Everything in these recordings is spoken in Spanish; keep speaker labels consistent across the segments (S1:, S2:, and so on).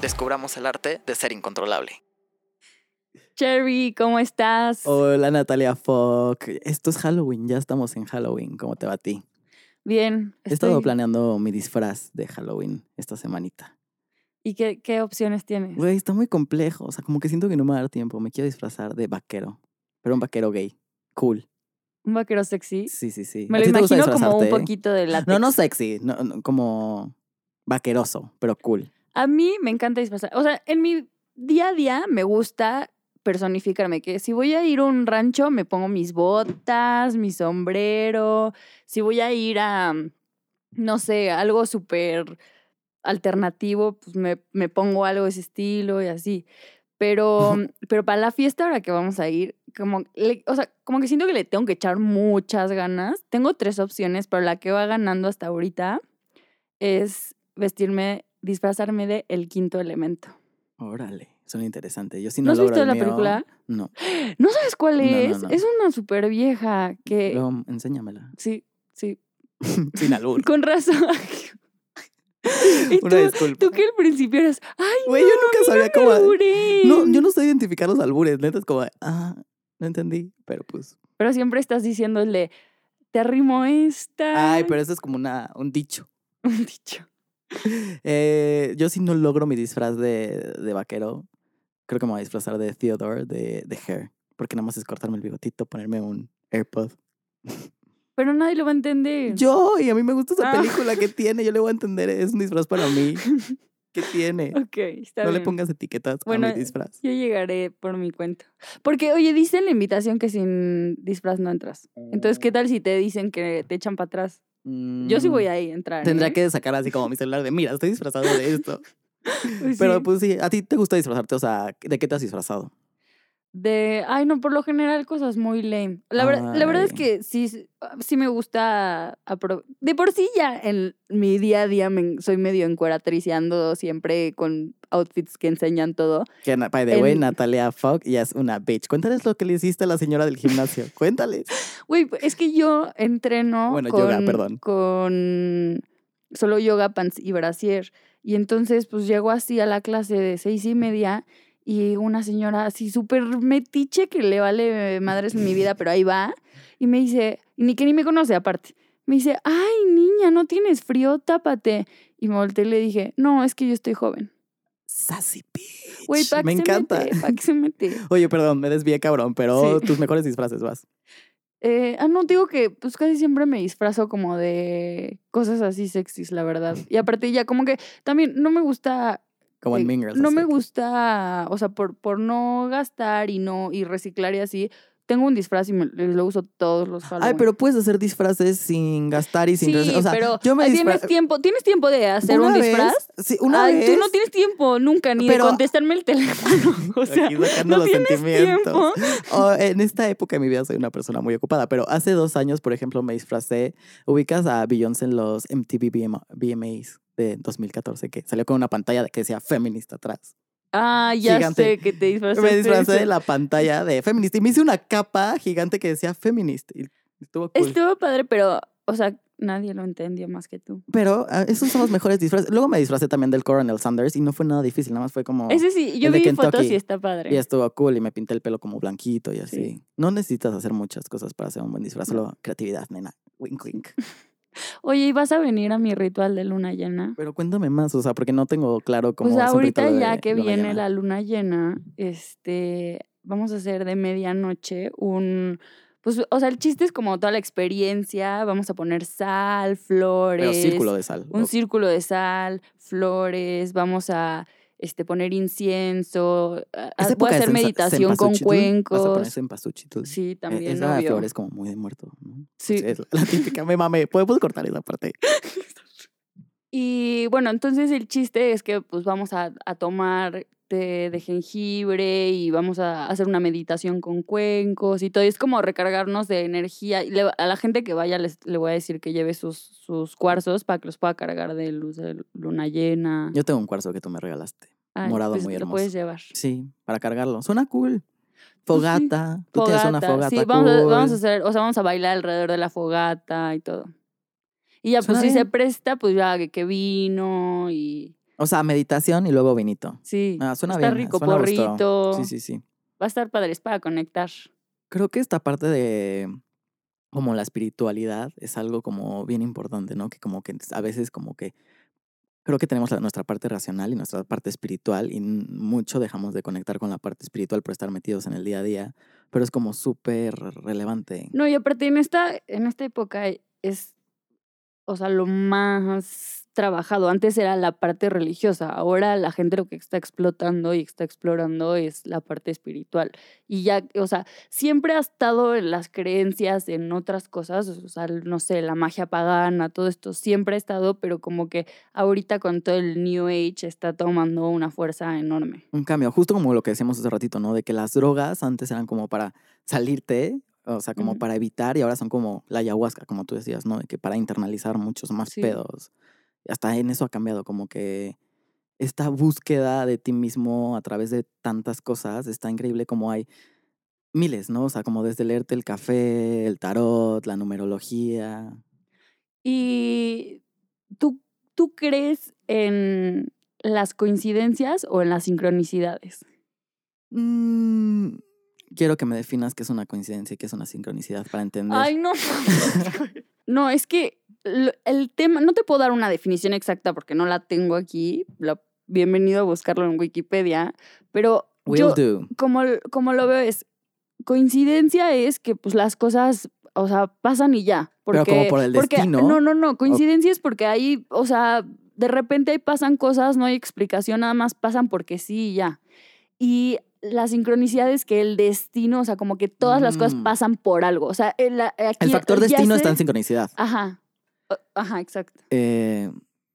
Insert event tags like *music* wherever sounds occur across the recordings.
S1: Descubramos el arte de ser incontrolable.
S2: Cherry, ¿cómo estás?
S3: Hola Natalia Fock. Esto es Halloween, ya estamos en Halloween. ¿Cómo te va a ti?
S2: Bien.
S3: He estado planeando mi disfraz de Halloween esta semanita.
S2: ¿Y qué, qué opciones tienes?
S3: Güey, está muy complejo. O sea, como que siento que no me va a dar tiempo. Me quiero disfrazar de vaquero. Pero un vaquero gay. Cool.
S2: ¿Un vaquero sexy?
S3: Sí, sí, sí.
S2: Me
S3: ¿A
S2: lo imagino como un poquito de látex.
S3: No, no sexy. no, no, como vaqueroso, pero cool.
S2: A mí me encanta disfrazar. O sea, en mi día a día me gusta personificarme. Que si voy a ir a un rancho, me pongo mis botas, mi sombrero. Si voy a ir a, no sé, algo súper alternativo, pues me, me pongo algo de ese estilo y así. Pero, pero para la fiesta ahora que vamos a ir, como, le- o sea, como que siento que le tengo que echar muchas ganas. Tengo tres opciones, pero la que va ganando hasta ahorita es vestirme, disfrazarme de El Quinto Elemento.
S3: Órale, suena interesante. Yo sí
S2: ¿No,
S3: no,
S2: has visto la
S3: mío.
S2: película?
S3: No. *gasps*
S2: ¿No sabes cuál
S3: no,
S2: es?
S3: no.
S2: Es una súper vieja que...
S3: Luego, enséñamela.
S2: Sí, sí. *laughs*
S3: Sin albur.
S2: Con razón. *laughs* y
S3: Una
S2: tú,
S3: disculpa.
S2: tú que al principio eras, ay,
S3: Güey,
S2: no,
S3: yo nunca sabía cómo-
S2: me alburen".
S3: No, yo no sé identificar los albures, neta es como, ah, no entendí, pero pues.
S2: Pero siempre estás diciéndole, te arrimo esta.
S3: Ay, pero eso es como una, un dicho. *laughs*
S2: Un dicho. *laughs*
S3: Eh, yo sí no logro mi disfraz de, de vaquero. Creo que me voy a disfrazar de Theodore, de, de Hair. Porque nada más es cortarme el bigotito, ponerme un AirPod. *laughs*
S2: Pero nadie lo va a entender.
S3: Yo, y a mí me gusta esa
S2: Ah.
S3: película que tiene, yo le voy a entender, es un disfraz para mí. *laughs* ¿Qué tiene?
S2: Ok, está
S3: No le
S2: bien.
S3: pongas etiquetas
S2: Bueno,
S3: a mi disfraz.
S2: Yo llegaré por mi cuenta. Porque, oye, dice en la invitación que sin disfraz no entras. Entonces, ¿qué tal si te dicen que te echan para atrás? Yo sí voy
S3: Mm,
S2: a entrar.
S3: Tendrá
S2: ¿eh?
S3: que sacar así como mi celular de, mira, estoy disfrazado de esto. *laughs*
S2: Pues
S3: Pero
S2: sí.
S3: pues sí, ¿a ti te gusta disfrazarte? O sea, ¿de qué te has disfrazado?
S2: De, ay, no, por lo general cosas muy lame. La, verdad, la verdad es que sí, sí me gusta. De por sí ya en mi día a día me- soy medio encueratriz y ando siempre con outfits que enseñan todo.
S3: Que, by the way,
S2: En-
S3: Natalia Fogg ya es una bitch. Cuéntales lo que le hiciste a la señora del gimnasio. *laughs* Cuéntales.
S2: Güey, es que yo entreno
S3: Bueno,
S2: con,
S3: yoga, perdón.
S2: con solo yoga pants y brasier. Y entonces, pues llego así a la clase de seis y media y una señora así súper metiche que le vale madres en mi vida, pero ahí va. Y me dice, ni que ni me conoce aparte. Me dice, ay, niña, ¿no tienes frío? Tápate. Y me volteé y le dije, no, es que yo estoy joven.
S3: Sassy.
S2: Güey, ¿para
S3: Me encanta.
S2: mete? ¿Para qué se mete? *laughs*
S3: Oye, perdón, me desvié cabrón, pero
S2: Sí.
S3: tus mejores disfraces vas.
S2: Eh, ah, no, digo que pues casi siempre me disfrazo como de cosas así sexys, la verdad. Y aparte ya como que también no me gusta...
S3: Como en Mean Girls.
S2: No me
S3: que-
S2: gusta, o sea, por, por no gastar y no y reciclar y así, tengo un disfraz y me- lo uso todos los
S3: Ay,
S2: Halloween.
S3: pero puedes hacer disfraces sin gastar y sin...
S2: sí,
S3: o sea,
S2: pero
S3: yo me
S2: tienes tiempo, tienes tiempo de hacer
S3: una
S2: un
S3: vez-
S2: disfraz.
S3: Sí, una
S2: Ay,
S3: vez.
S2: tú no tienes tiempo nunca ni
S3: Pero-
S2: de contestarme el teléfono. *laughs* O sea,
S3: Aquí
S2: no
S3: los
S2: tienes
S3: sentimientos.
S2: tiempo. *laughs*
S3: Oh, en esta época de mi vida soy una persona muy ocupada, pero hace dos años, por ejemplo, me disfracé. Ubicas a Beyoncé en los MTV BM VMAs de 2014, que salió con una pantalla que decía feminista atrás.
S2: Ah, ya
S3: Gigante.
S2: sé que te disfrazaste.
S3: Me disfracé
S2: eso.
S3: de la pantalla de feminista y me hice una capa gigante que decía feminist. Y estuvo cool.
S2: Estuvo padre, pero, o sea, nadie lo entendió más que tú.
S3: Pero ah, esos son los mejores disfraces. Luego me disfracé también del Coronel Sanders y no fue nada difícil, nada más fue como...
S2: Ese sí, yo vi fotos y está padre.
S3: Y estuvo cool y me pinté el pelo como blanquito y así.
S2: Sí.
S3: No necesitas hacer muchas cosas para hacer un buen disfraz,
S2: No.
S3: solo creatividad, nena. Wink, wink. *laughs*
S2: Oye, ¿y vas a venir a mi ritual de luna llena?
S3: Pero cuéntame más, o sea, porque no tengo claro cómo
S2: Pues
S3: es un
S2: ahorita
S3: de
S2: ya que
S3: luna
S2: viene
S3: llena.
S2: la luna llena, este, vamos a hacer de medianoche un, pues, o sea, el chiste es como toda la experiencia, vamos a poner sal, flores,
S3: Pero círculo de sal.
S2: un círculo de sal, flores, vamos a este, poner incienso, voy a hacer meditación con.
S3: Vas a
S2: cuencos.
S3: cempasúchil.
S2: Sí,
S3: Eh,
S2: también,
S3: Esa
S2: obvio.
S3: flor es como muy de muerto, ¿no?
S2: Sí.
S3: Es la típica, me mame. Podemos cortar esa parte. *laughs*
S2: Y bueno, entonces el chiste es que pues vamos a, a tomar de jengibre y vamos a hacer una meditación con cuencos y todo. Y es como recargarnos de energía. Y le- a la gente que vaya les, le voy a decir que lleve sus, sus cuarzos para que los pueda cargar de luz de luna llena.
S3: Yo tengo un cuarzo que tú me regalaste.
S2: Ay,
S3: morado
S2: pues
S3: muy
S2: Lo
S3: hermoso.
S2: puedes llevar.
S3: Sí, para cargarlo. Suena cool.
S2: Pues sí.
S3: Fogata. Tú tienes una fogata
S2: Sí, vamos, a,
S3: cool.
S2: vamos a hacer, o sea, vamos a bailar alrededor de la fogata y todo. Y ya, pues si se presta, pues ya que, que vino y
S3: O sea, meditación y luego vinito.
S2: sí.
S3: Ah, suena
S2: está
S3: bien.
S2: rico,
S3: suena
S2: porrito.
S3: Sí, sí, sí.
S2: Va a estar padre, es para conectar.
S3: Creo que esta parte de como la espiritualidad es algo como bien importante, ¿no? Que como que a veces como que creo que tenemos nuestra parte racional y nuestra parte espiritual y mucho dejamos de conectar con la parte espiritual por estar metidos en el día a día, pero es como súper relevante.
S2: No, y aparte en esta, en esta época es, o sea, lo más trabajado. Antes era la parte religiosa, ahora la gente lo que está explotando y está explorando es la parte espiritual. Y ya, o sea, siempre ha estado en las creencias, en otras cosas, o sea, no sé, la magia pagana, todo esto siempre ha estado, pero como que ahorita con todo el New Age está tomando una fuerza enorme.
S3: Un cambio, justo como lo que decíamos hace ratito, ¿no? De que las drogas antes eran como para salirte, o sea, como para evitar y ahora son como la ayahuasca, como tú decías, ¿no? De que para internalizar muchos más
S2: Sí.
S3: pedos. Hasta en eso ha cambiado, como que esta búsqueda de ti mismo a través de tantas cosas está increíble como hay miles, ¿no? O sea, como desde leerte el café, el tarot, la numerología.
S2: ¿Y tú, tú crees en las coincidencias o en las sincronicidades?
S3: Mm, quiero que me definas qué es una coincidencia y qué es una sincronicidad para entender.
S2: Ay, no. no, es que el tema, no te puedo dar una definición exacta porque no la tengo aquí. la- bienvenido a buscarlo en Wikipedia, pero
S3: Will
S2: yo,
S3: do.
S2: como, como lo veo es, coincidencia es que pues las cosas, o sea, pasan y ya.
S3: Pero
S2: Porque,
S3: como por el
S2: porque-
S3: destino.
S2: No, no, no, coincidencia es porque ahí, o sea, de repente ahí pasan cosas, no hay explicación, nada más pasan porque sí y ya. Y la sincronicidad es que el destino, o sea, como que todas las cosas
S3: Mm.
S2: pasan por algo. O sea, el, aquí,
S3: El factor destino
S2: sé-
S3: está en sincronicidad.
S2: Ajá. Ajá, exacto.
S3: Eh,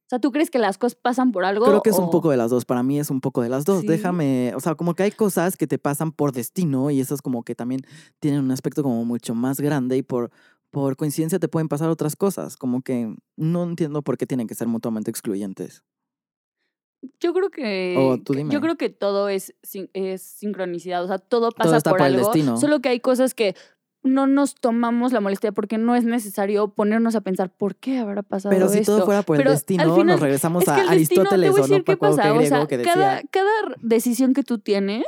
S2: O sea, ¿tú crees que las cosas pasan por algo?
S3: creo que es un poco de las dos. Para mí es un poco de las dos.
S2: Sí.
S3: Déjame, o sea, como que hay cosas que te pasan por destino y esas como que también tienen un aspecto como mucho más grande y por, por coincidencia te pueden pasar otras cosas. Como que no entiendo por qué tienen que ser mutuamente excluyentes.
S2: Yo creo que.
S3: Tú dime.
S2: Yo creo que todo es, es sincronicidad. O sea, todo pasa
S3: Todo está
S2: por,
S3: por el
S2: algo.
S3: destino.
S2: Solo que hay cosas que no nos tomamos la molestia porque no es necesario ponernos a pensar por qué habrá pasado
S3: Pero si
S2: esto.
S3: todo fuera por
S2: Pero
S3: el destino,
S2: final,
S3: nos regresamos
S2: es
S3: a
S2: el destino,
S3: Aristóteles
S2: te voy a
S3: o
S2: decir
S3: no
S2: qué pasa. O sea,
S3: que
S2: cada, cada decisión que tú tienes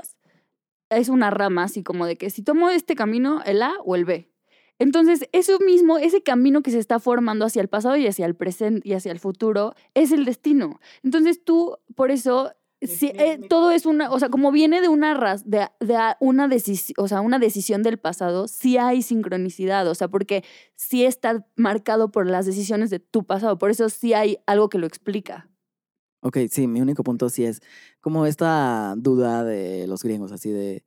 S2: es una rama, así como de que si tomo este camino, el A o el B. Entonces, eso mismo, ese camino que se está formando hacia el pasado y hacia el presente y hacia el futuro, es el destino. Entonces, tú, por eso, sí, eh, todo es una, o sea, como viene de una raz, de, una decisión, o sea, una decisión del pasado, sí hay sincronicidad, o sea, porque sí está marcado por las decisiones de tu pasado, por eso sí hay algo que lo explica.
S3: Ok, sí, mi único punto sí es como esta duda de los griegos, así de.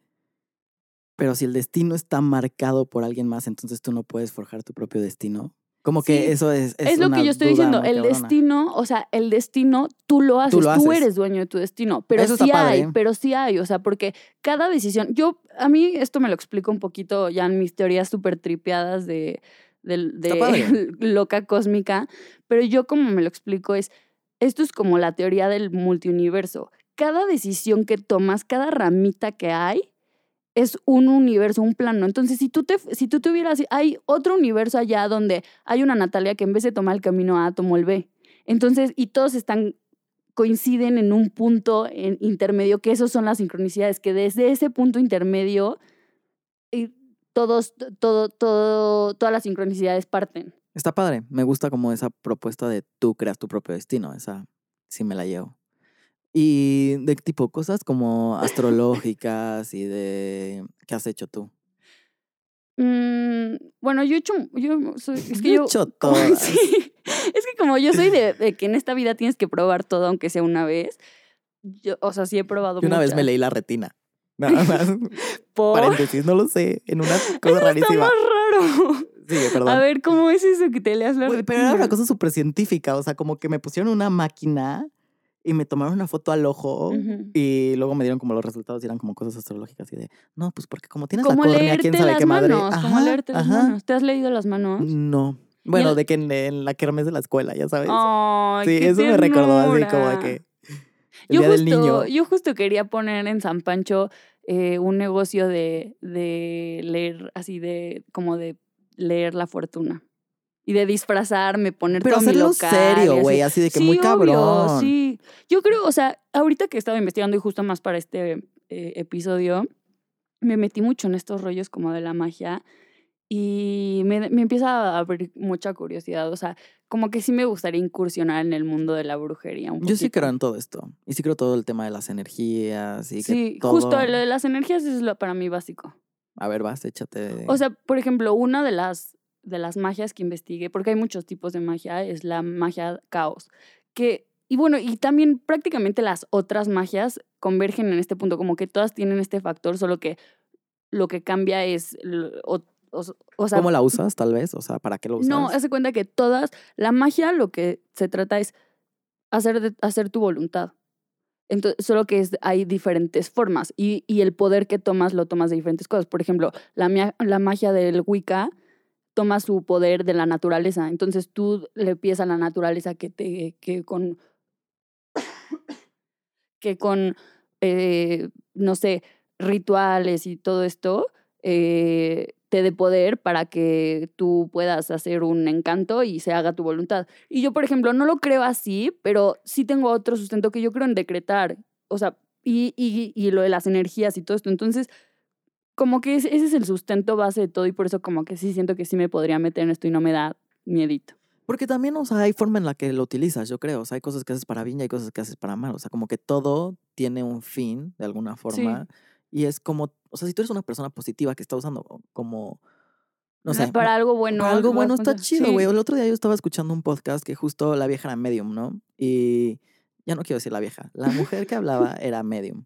S3: Pero si el destino está marcado por alguien más, entonces tú no puedes forjar tu propio destino. Como que
S2: Sí,
S3: eso es.
S2: Es, lo que yo estoy diciendo, el
S3: cabrona.
S2: destino, o sea, el destino tú lo haces, tú,
S3: lo haces.
S2: eres dueño de tu destino, pero
S3: Eso
S2: sí hay,
S3: padre.
S2: pero sí hay, o sea, porque cada decisión, yo, a mí esto me lo explico un poquito ya en mis teorías súper tripeadas de, de *laughs* loca cósmica, pero yo como me lo explico es, esto es como la teoría del multiuniverso, cada decisión que tomas, cada ramita que hay, es un universo, un plano. Entonces, si tú te, si tú tuvieras, hay otro universo allá donde hay una Natalia que en vez de tomar el camino A, tomó el B. Entonces, y todos están, coinciden en un punto en intermedio, que esos son las sincronicidades, que desde ese punto intermedio, y todos, todo, todo, todas las sincronicidades parten.
S3: Está padre. Me gusta como esa propuesta de tú creas tu propio destino. Esa sí me la llevo. Y de tipo cosas como *laughs* astrológicas y de qué has hecho tú.
S2: Mm, bueno, yo he hecho, yo soy, es *laughs* que
S3: Yo he hecho *laughs* todas.
S2: sí, es que como yo soy de, de que en esta vida tienes que probar todo, aunque sea una vez, yo, o sea, sí he probado
S3: Yo una vez me leí la retina. Nada más.
S2: ¿Por?
S3: Paréntesis, no lo sé. En una cosa
S2: Está
S3: rarísima.
S2: más raro.
S3: Sigue, perdón.
S2: A ver, ¿cómo es eso que te leas la
S3: Güey, pero era
S2: retina?
S3: una cosa súper científica, o sea, como que me pusieron una máquina y me tomaron una foto al ojo y luego me dieron como los resultados y eran como cosas astrológicas y de, no, pues porque como tienes la córnea, quién sabe
S2: las
S3: qué madre.
S2: manos,
S3: Ajá,
S2: leerte las manos. ¿Te has leído las manos?
S3: No. Bueno,
S2: el-
S3: de que en, en la kermés de la escuela, ya sabes.
S2: Ay,
S3: sí,
S2: qué
S3: eso me recordó así como de que el
S2: Yo
S3: día del
S2: justo,
S3: niño.
S2: yo justo quería poner en San Pancho eh, un negocio de, de leer, así de, como de leer la fortuna. Y de disfrazarme, poner
S3: Pero
S2: todo mi local.
S3: serio, güey, así de que
S2: sí,
S3: muy
S2: obvio,
S3: cabrón.
S2: sí. Yo creo, o sea, ahorita que estaba investigando y justo más para este eh, episodio, me metí mucho en estos rollos como de la magia y me, me empieza a abrir mucha curiosidad. O sea, como que sí me gustaría incursionar en el mundo de la brujería. Un
S3: Yo sí creo en todo esto. Y sí creo todo el tema de las energías y que
S2: Sí,
S3: todo...
S2: justo lo de las energías es lo para mí básico.
S3: A ver, vas, échate.
S2: O sea, por ejemplo, una de las, de las magias que investigué, porque hay muchos tipos de magia, es la magia caos. Que, y bueno, y también prácticamente las otras magias convergen en este punto, como que todas tienen este factor, solo que lo que cambia es, o, o, o sea,
S3: ¿Cómo la usas, tal vez? O sea, ¿para qué lo usas?
S2: no, hace cuenta que todas, la magia lo que se trata es hacer, de- hacer tu voluntad. Entonces, solo que es, hay diferentes formas y, y el poder que tomas lo tomas de diferentes cosas. Por ejemplo, la, la magia del Wicca toma su poder de la naturaleza. Entonces tú le pides a la naturaleza que te que con que con eh, no sé rituales y todo esto eh, te dé poder para que tú puedas hacer un encanto y se haga tu voluntad. Y yo, por ejemplo, no lo creo así, pero sí tengo otro sustento que yo creo en decretar. O sea, y, y, y lo de las energías y todo esto. Entonces, como que ese es el sustento base de todo y por eso como que sí siento que sí me podría meter en esto y no me da miedito.
S3: Porque también, o sea, hay forma en la que lo utilizas, yo creo. O sea, hay cosas que haces para bien y hay cosas que haces para mal. O sea, como que todo tiene un fin, de alguna forma. Y es como, o sea, si tú eres una persona positiva que está usando como, no sé,
S2: para algo bueno.
S3: Para algo bueno está chido,
S2: Sí.
S3: güey. El otro día yo estaba escuchando un podcast que justo la vieja era medium, ¿no? Y ya no quiero decir la vieja. La mujer que hablaba *laughs* era medium.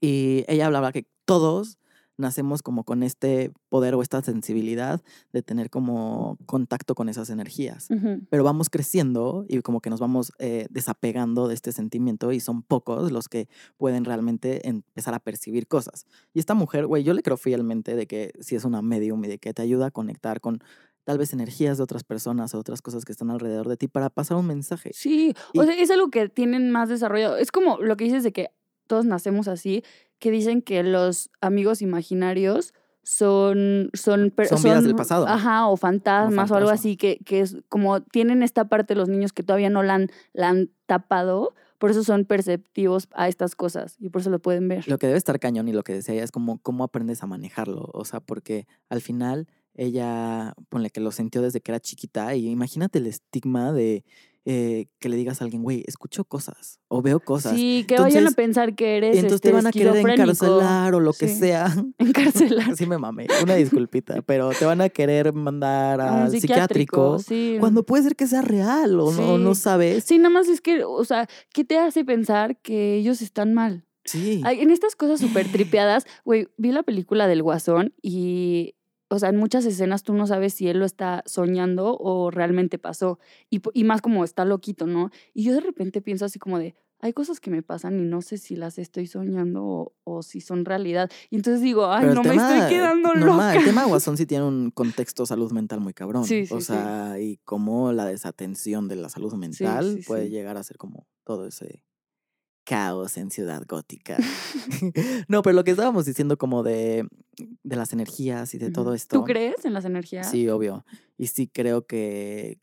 S3: Y ella hablaba que todos nacemos como con este poder o esta sensibilidad de tener como contacto con esas energías. Pero vamos creciendo y como que nos vamos eh, desapegando de este sentimiento y son pocos los que pueden realmente empezar a percibir cosas. Y esta mujer, güey, yo le creo fielmente de que si es una medium y de que te ayuda a conectar con tal vez energías de otras personas o otras cosas que están alrededor de ti para pasar un mensaje.
S2: Sí,
S3: Y-
S2: o sea, es algo que tienen más desarrollado. Es como lo que dices de que todos nacemos así, que dicen que los amigos imaginarios son son
S3: Son vidas del pasado.
S2: Ajá, o fantasmas o algo así que que es como tienen esta parte los niños que todavía no la han la han tapado, por eso son perceptivos a estas cosas y por eso lo pueden ver.
S3: Lo que debe estar cañón y lo que decía ella es como cómo aprendes a manejarlo. O sea, porque al final ella, ponle que lo sintió desde que era chiquita y imagínate el estigma de eh, que le digas a alguien, güey, escucho cosas o veo cosas.
S2: Sí, que vayan a
S3: entonces-
S2: pensar que eres
S3: Y entonces
S2: este,
S3: te van a querer encarcelar o lo que sea. *laughs*
S2: Encarcelar.
S3: Sí me mamé, una disculpita, pero te van a querer mandar al psiquiátrico,
S2: sí.
S3: cuando puede ser que sea real o no, no
S2: Sí.
S3: sabes.
S2: Sí, nada más es que, o sea, ¿qué te hace pensar que ellos están mal?
S3: Sí.
S2: En estas cosas súper tripeadas, güey, vi la película del Guasón y, o sea, en muchas escenas tú no sabes si él lo está soñando o realmente pasó. Y, y más como está loquito, ¿no? Y yo de repente pienso así como de, hay cosas que me pasan y no sé si las estoy soñando o, o si son realidad. Y entonces digo, ay,
S3: Pero
S2: no me estoy quedando
S3: no, ma,
S2: loca.
S3: el tema Guasón *laughs* sí tiene un contexto salud mental muy cabrón.
S2: Sí, sí,
S3: o
S2: sí.
S3: sea, y cómo la desatención de la salud mental puede llegar a ser como todo ese caos en Ciudad Gótica. *laughs* no, pero lo que estábamos diciendo como de, de las energías y de todo esto.
S2: ¿Tú crees en las energías?
S3: Sí, obvio. Y sí creo que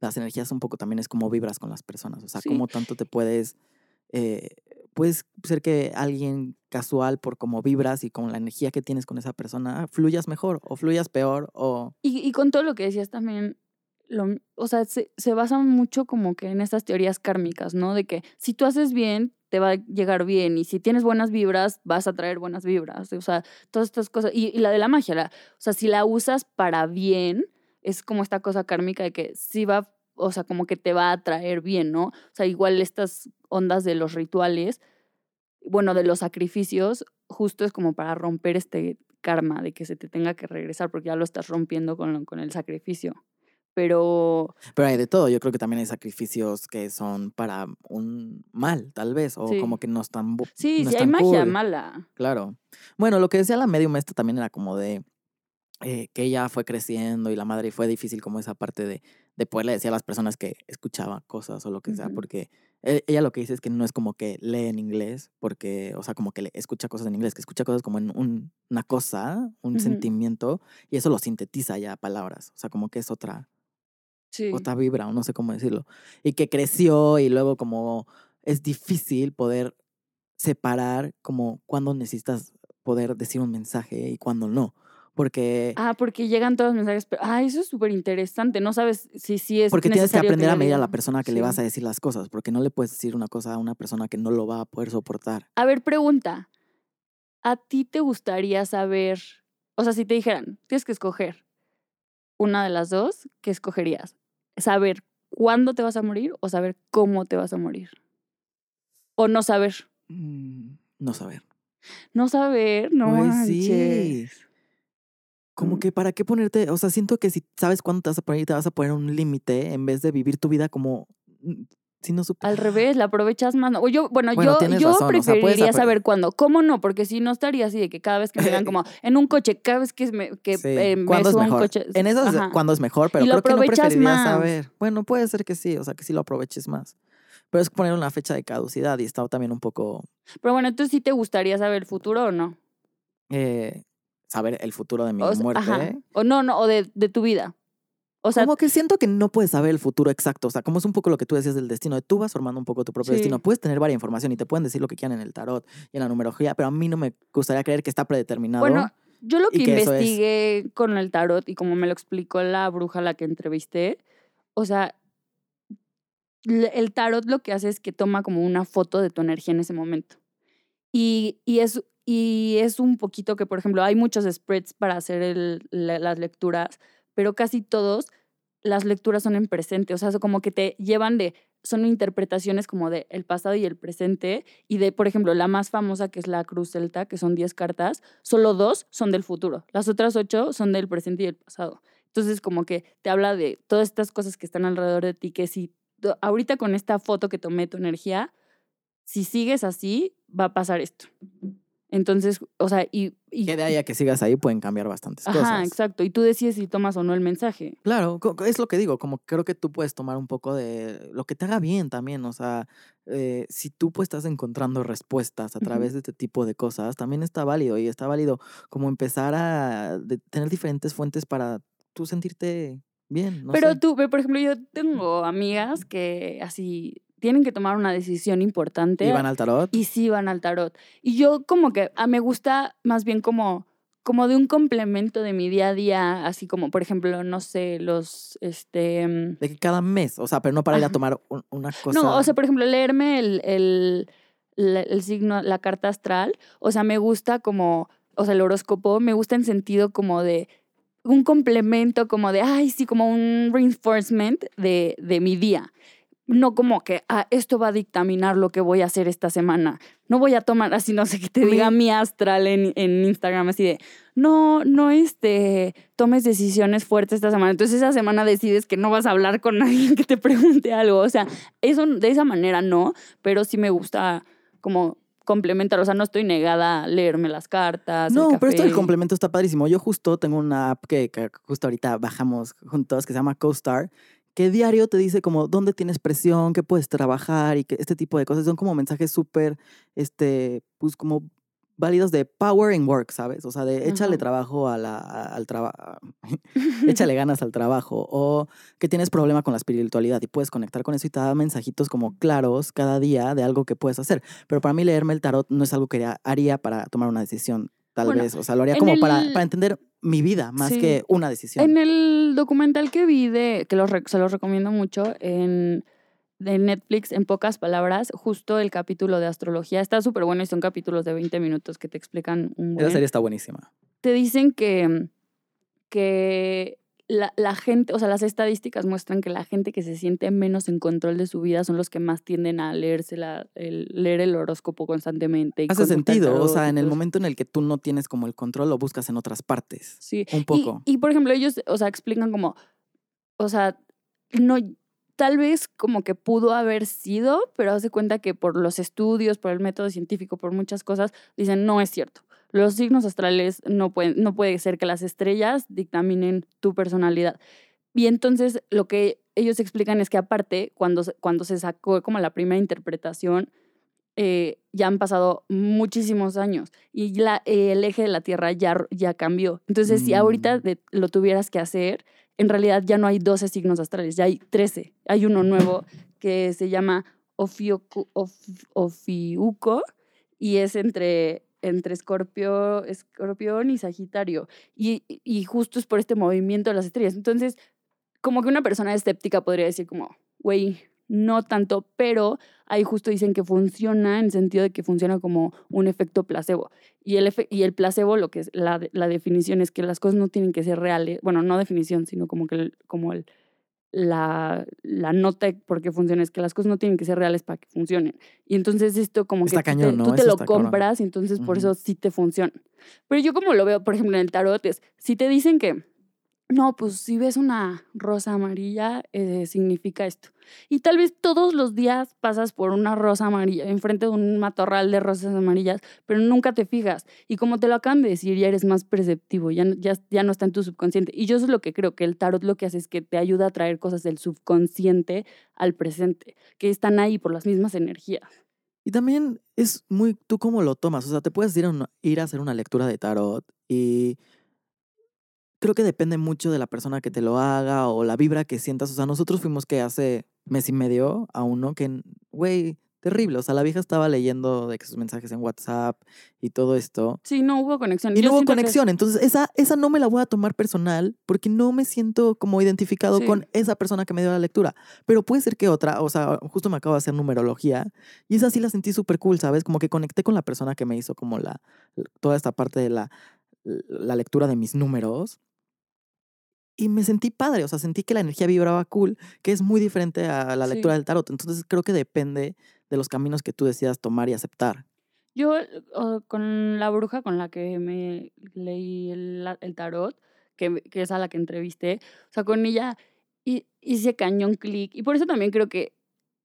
S3: las energías un poco también es como vibras con las personas. O sea,
S2: Sí.
S3: cómo tanto te puedes. Eh, puedes ser que alguien casual, por cómo vibras y con la energía que tienes con esa persona, fluyas mejor o fluyas peor o.
S2: Y, y con todo lo que decías también, lo, o sea, se, se basa mucho como que en estas teorías kármicas, ¿no? De que si tú haces bien, te va a llegar bien y si tienes buenas vibras, vas a traer buenas vibras. O sea, todas estas cosas. Y, y la de la magia, la, o sea, si la usas para bien, es como esta cosa kármica de que sí va, o sea, como que te va a traer bien, ¿no? O sea, igual estas ondas de los rituales, bueno, de los sacrificios, justo es como para romper este karma de que se te tenga que regresar porque ya lo estás rompiendo con, con el sacrificio. Pero
S3: Pero hay de todo. Yo creo que también hay sacrificios que son para un mal, tal vez, o
S2: Sí.
S3: como que no están.
S2: sí,
S3: no
S2: sí hay magia mala.
S3: Claro. Bueno, lo que decía la medium esta también era como de eh, que ella fue creciendo y la madre y fue difícil como esa parte de, de poderle decir a las personas que escuchaba cosas o lo que sea, porque e- ella lo que dice es que no es como que lee en inglés, porque, o sea, como que le escucha cosas en inglés, que escucha cosas como en un- una cosa, un sentimiento, y eso lo sintetiza ya a palabras, o sea, como que es otra,
S2: Sí.
S3: otra vibra, o no sé cómo decirlo, y que creció y luego como es difícil poder separar como cuando necesitas poder decir un mensaje y cuando no, porque,
S2: Ah, porque llegan todos los mensajes, pero ah, eso es súper interesante. No sabes si sí es
S3: porque tienes que aprender a medir a la persona que le vas a decir las cosas, porque no le puedes decir una cosa a una persona que no lo va a poder soportar.
S2: A ver, pregunta. ¿A ti te gustaría saber, o sea, si te dijeran, tienes que escoger una de las dos, ¿qué escogerías? ¿Saber cuándo te vas a morir o saber cómo te vas a morir? O no saber.
S3: Mm, No saber.
S2: No saber, no
S3: Pues
S2: manches.
S3: sí. Como
S2: Mm.
S3: que para qué ponerte, o sea, siento que si sabes cuándo te vas a poner, te vas a poner un límite en vez de vivir tu vida como mm, si no
S2: Al revés, la aprovechas más. O yo, bueno,
S3: Bueno,
S2: yo, yo
S3: razón, o sea, puedes
S2: preferiría saber cuándo. ¿Cómo no? Porque si no estaría así de que cada vez que me digan como *laughs* en un coche, cada vez que me, que,
S3: Sí,
S2: eh, me
S3: ¿cuándo es
S2: subo a un coche.
S3: En eso es cuando es mejor, pero
S2: Y lo
S3: creo que no preferiría
S2: más.
S3: saber. Bueno, puede ser que sí, o sea, que sí lo aproveches más. Pero es poner una fecha de caducidad y está también un poco
S2: Pero bueno, entonces sí te gustaría saber el futuro o no.
S3: eh, saber el futuro de mi
S2: O, sea,
S3: muerte.
S2: ajá. O no, no, o de, de tu vida. O sea,
S3: como que siento que no puedes saber el futuro exacto. O sea, como es un poco lo que tú decías del destino, de tú vas formando un poco tu propio
S2: Sí.
S3: destino. Puedes tener varias información y te pueden decir lo que quieran en el tarot y en la numerología, pero a mí no me gustaría creer que está predeterminado.
S2: bueno, yo lo que,
S3: que eso es-
S2: investigué con el tarot y como me lo explicó la bruja a la que entrevisté, o sea, el tarot lo que hace es que toma como una foto de tu energía en ese momento. Y, y, es, y es un poquito que, por ejemplo, hay muchos spreads para hacer el- la- las lecturas, pero casi todos las lecturas son en presente, o sea, como que te llevan de, son interpretaciones como de el pasado y el presente, y de, por ejemplo, la más famosa que es la Cruz Celta, que son 10 cartas, solo dos son del futuro, las otras ocho son del presente y del pasado. Entonces, como que te habla de todas estas cosas que están alrededor de ti, que si ahorita con esta foto que tomé tu energía, si sigues así, va a pasar esto. Entonces, o sea, y... y
S3: Que de ahí a que sigas ahí pueden cambiar bastantes
S2: Ajá,
S3: cosas.
S2: exacto. Y tú decides si tomas o no el mensaje.
S3: Claro, es lo que digo, como creo que tú puedes tomar un poco de lo que te haga bien también, o sea, eh, si tú pues estás encontrando respuestas a través de este tipo de cosas, también está válido y está válido como empezar a tener diferentes fuentes para tú sentirte bien, no
S2: Pero
S3: sé.
S2: tú, por ejemplo, yo tengo amigas que así tienen que tomar una decisión importante
S3: ¿Y van al tarot?
S2: y sí van al tarot. Y yo como que a me gusta más bien como como de un complemento de mi día a día, así como por ejemplo, no sé, los este mm,
S3: De que cada mes, o sea, pero no para ir a tomar un- una cosa.
S2: No, o sea, por ejemplo, leerme el, el, la- el signo, la carta astral, o sea, me gusta como, o sea, el horóscopo, me gusta en sentido como de un complemento, como de, ay, sí, como un reinforcement de, de mi día. No como que, ah, esto va a dictaminar lo que voy a hacer esta semana. No voy a tomar así, no sé, que te diga mi astral en, en Instagram, así de, no, no, este, tomes decisiones fuertes esta semana. Entonces esa semana decides que no vas a hablar con *laughs* alguien que te pregunte algo. O sea, eso de esa manera no, pero sí me gusta como complementar. O sea, no estoy negada a leerme las cartas. el
S3: No, pero esto del complemento está padrísimo. Yo justo tengo una app que, que justo ahorita bajamos juntos que se llama CoStar, que diario te dice como dónde tienes presión, qué puedes trabajar y que este tipo de cosas son como mensajes súper, este, pues como válidos de power in work, ¿sabes? O sea, de échale
S2: Ajá.
S3: trabajo a la, a- al trabajo, *laughs* échale *laughs* ganas al trabajo o que tienes problema con la espiritualidad y puedes conectar con eso y te da mensajitos como claros cada día de algo que puedes hacer. Pero para mí leerme el tarot no es algo que haría- para tomar una decisión, tal
S2: Bueno,
S3: vez. O sea, lo haría como para entender mi vida más
S2: Sí.
S3: que una decisión.
S2: En el documental que vi de, que los, se los recomiendo mucho, en de Netflix, en pocas palabras, justo el capítulo de astrología. Está súper bueno y son capítulos de 20 minutos que te explican un
S3: Esa
S2: buen.
S3: serie está buenísima.
S2: Te dicen que, que la, la gente, o sea, las estadísticas muestran que la gente que se siente menos en control de su vida son los que más tienden a leerse la, el, leer el horóscopo constantemente. y
S3: Hace sentido. O sea,
S2: y
S3: en el momento en el que tú no tienes como el control, lo buscas en otras partes.
S2: Sí.
S3: Un
S2: Y-
S3: poco.
S2: Y, por ejemplo, ellos, o sea, explican como o sea, no, tal vez como que pudo haber sido, pero hace cuenta que por los estudios, por el método científico, por muchas cosas, dicen, no es cierto. Los signos astrales no pueden, no puede ser que las estrellas dictaminen tu personalidad. Y entonces lo que ellos explican es que aparte, cuando, se- cuando se sacó como la primera interpretación, eh, ya han pasado muchísimos años y la, eh, el eje de la Tierra ya, ya cambió. Entonces, si ahorita
S3: Mm.
S2: de- lo tuvieras que hacer, en realidad ya no hay 12 signos astrales, ya hay 13. Hay uno nuevo que se llama Ofiocu- Of- Ofiuco y es entre, entre Escorpio, Escorpión y Sagitario. Y, y justo es por este movimiento de las estrellas. Entonces, como que una persona escéptica podría decir como, güey, no tanto, pero ahí justo dicen que funciona en el sentido de que funciona como un efecto placebo. Y el, efe- y el placebo, lo que es la, la definición es que las cosas no tienen que ser reales, bueno, no definición, sino como que el- como el, la, la nota por qué funciona es que las cosas no tienen que ser reales para que funcionen. Y entonces esto como
S3: Está
S2: que tú
S3: cañón, ¿no?
S2: tú te
S3: Eso
S2: lo compras y entonces por eso sí te funciona. Pero yo como lo veo, por ejemplo, en el tarot es, si te dicen que, no, pues si ves una rosa amarilla, eh, significa esto. Y tal vez todos los días pasas por una rosa amarilla, enfrente de un matorral de rosas amarillas, pero nunca te fijas. Y como te lo acaban de decir, ya eres más perceptivo, ya, ya, ya no está en tu subconsciente. Y yo eso es lo que creo, que el tarot lo que hace es que te ayuda a traer cosas del subconsciente al presente, que están ahí por las mismas energías.
S3: Y también es muy tú cómo lo tomas. O sea, te puedes ir a, ir a hacer una lectura de tarot y creo que depende mucho de la persona que te lo haga o la vibra que sientas. O sea, nosotros fuimos que hace mes y medio a uno que, güey, terrible. O sea, la vieja estaba leyendo de que sus mensajes en WhatsApp y todo esto.
S2: Sí, no hubo conexión.
S3: Y
S2: Yo
S3: no hubo
S2: que-
S3: conexión. Entonces, esa, esa no me la voy a tomar personal porque no me siento como identificado
S2: Sí.
S3: con esa persona que me dio la lectura. Pero puede ser que otra, o sea, justo me acabo de hacer numerología y esa sí la sentí súper cool, ¿sabes? Como que conecté con la persona que me hizo como la, toda esta parte de la, la lectura de mis números. Y me sentí padre, o sea, sentí que la energía vibraba cool, que es muy diferente a la
S2: Sí.
S3: lectura del tarot. Entonces creo que depende de los caminos que tú decidas tomar y aceptar.
S2: Yo, o- con la bruja con la que me leí el, el tarot, que, que es a la que entrevisté, o sea, con ella hi- hice cañón clic. Y por eso también creo que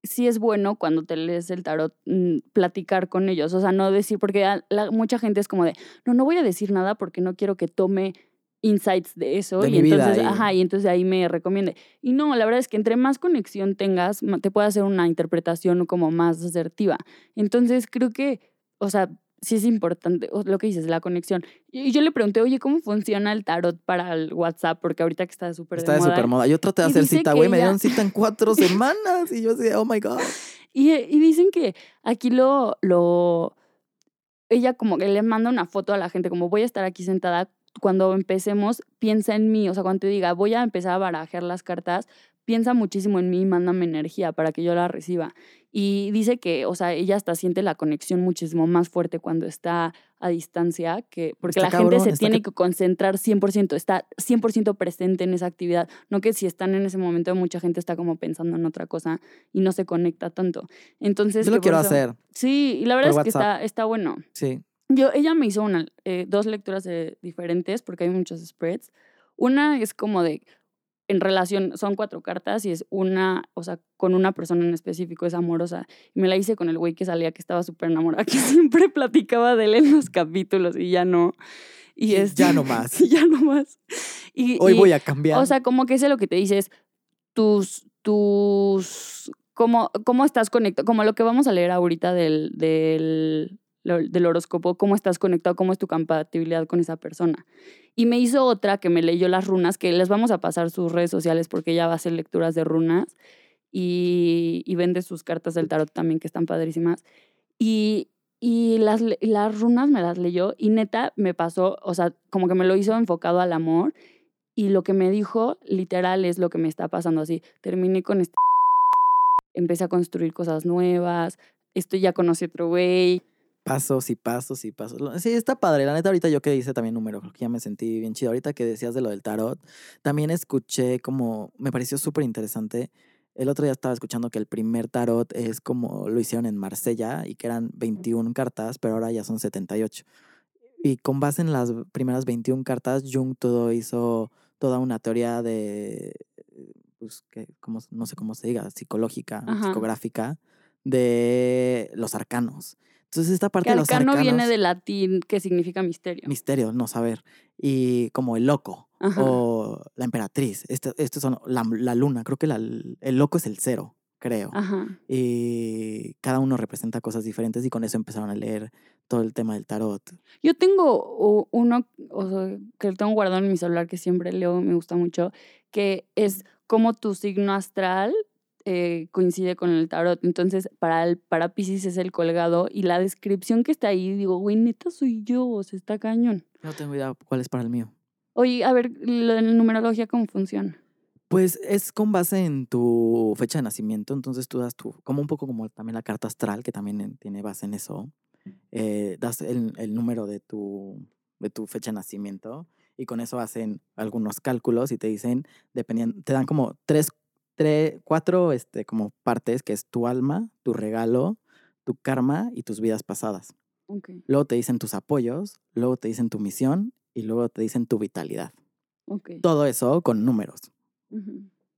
S2: sí es bueno cuando te lees el tarot mm, platicar con ellos. O sea, no decir, porque la- mucha gente es como de, no, no voy a decir nada porque no quiero que tome insights de eso
S3: De
S2: y entonces
S3: y-
S2: ajá y entonces ahí me recomiende y no la verdad es que entre más conexión tengas te puede hacer una interpretación como más asertiva entonces creo que o sea, sí es importante lo que dices, la conexión. Y yo le pregunté, oye, ¿cómo funciona el tarot para el WhatsApp? Porque ahorita que está súper
S3: Está
S2: de moda.
S3: súper moda. Yo traté de hacer cita, güey. Me dieron cita en cuatro *laughs* semanas. Y yo así, oh my God. *laughs*
S2: Y, y dicen que aquí lo, lo, ella como que le manda una foto a la gente, como voy a estar aquí sentada, cuando empecemos, piensa en mí, o sea, cuando te diga, voy a empezar a barajar las cartas, piensa muchísimo en mí y mándame energía para que yo la reciba. Y dice que, o sea, ella hasta siente la conexión muchísimo más fuerte cuando está a distancia, que, porque
S3: Está
S2: la gente
S3: cabrón,
S2: se
S3: está
S2: tiene que concentrar 100%, está 100% presente en esa actividad, no que si están en ese momento mucha gente está como pensando en otra cosa y no se conecta tanto. Entonces,
S3: Yo lo
S2: que
S3: quiero
S2: eso-
S3: hacer.
S2: Sí, y la verdad es que
S3: WhatsApp.
S2: está, está bueno.
S3: Sí.
S2: Yo, ella me hizo una, eh, dos lecturas de- diferentes porque hay muchos spreads. Una es como de, en relación, son cuatro cartas y es una, o sea, con una persona en específico, es amorosa. Y me la hice con el güey que salía que estaba súper enamorada, *laughs* que siempre platicaba de él en los capítulos y ya no. Y es,
S3: Ya no *laughs* más.
S2: ya no más. Y,
S3: Hoy
S2: y-
S3: voy a cambiar.
S2: o sea, como que ese lo que te dice es tus, tus, cómo, cómo estás conectado, como lo que vamos a leer ahorita del, del, del horóscopo, cómo estás conectado, cómo es tu compatibilidad con esa persona. Y me hizo otra que me leyó las runas, que les vamos a pasar sus redes sociales porque ella va a hacer lecturas de runas y, y vende sus cartas del tarot también, que están padrísimas. Y, y las, las runas me las leyó y neta me pasó, o sea, como que me lo hizo enfocado al amor y lo que me dijo literal es lo que me está pasando así. Terminé con este empecé a construir cosas nuevas, esto ya conocí otro güey.
S3: Pasos y pasos y pasos. Sí, está padre. La neta, ahorita yo que hice también numerología me sentí bien chido. Ahorita que decías de lo del tarot, también escuché como, me pareció súper interesante. El otro día estaba escuchando que el primer tarot es como lo hicieron en Marsella y que eran 21 cartas, pero ahora ya son 78. Y con base en las primeras 21 cartas, Jung todo hizo toda una teoría de pues, que, como, no sé cómo se diga, psicológica,
S2: Ajá.
S3: psicográfica, de los arcanos. Entonces, esta parte
S2: Que
S3: de los
S2: arcano
S3: arcanos,
S2: viene del latín que significa misterio.
S3: misterio, no saber, y como el loco
S2: Ajá.
S3: o la emperatriz. Este- Estos son la, la luna, creo que la- el loco es el cero, creo.
S2: Ajá.
S3: Y cada uno representa cosas diferentes y con eso empezaron a leer todo el tema del tarot.
S2: Yo tengo uno o sea, que tengo guardado en mi celular que siempre leo, me gusta mucho, que es como tu signo astral eh, coincide con el tarot. Entonces, para, el, para Pisces es el colgado y la descripción que está ahí, digo, güey, neta soy yo, o sea, está cañón.
S3: No tengo idea cuál es para el mío.
S2: Oye, a ver, la numerología, ¿cómo funciona?
S3: Pues es con base en tu fecha de nacimiento, entonces tú das tu, como un poco como también la carta astral, que también en- tiene base en eso, eh, das el, el número de tu, de tu fecha de nacimiento y con eso hacen algunos cálculos y te dicen, dependiendo, te dan como tres, tres cuatro este, como partes, que es tu alma, tu regalo, tu karma y tus vidas pasadas. Luego te dicen tus apoyos, luego te dicen tu misión y luego te dicen tu vitalidad. Todo eso con números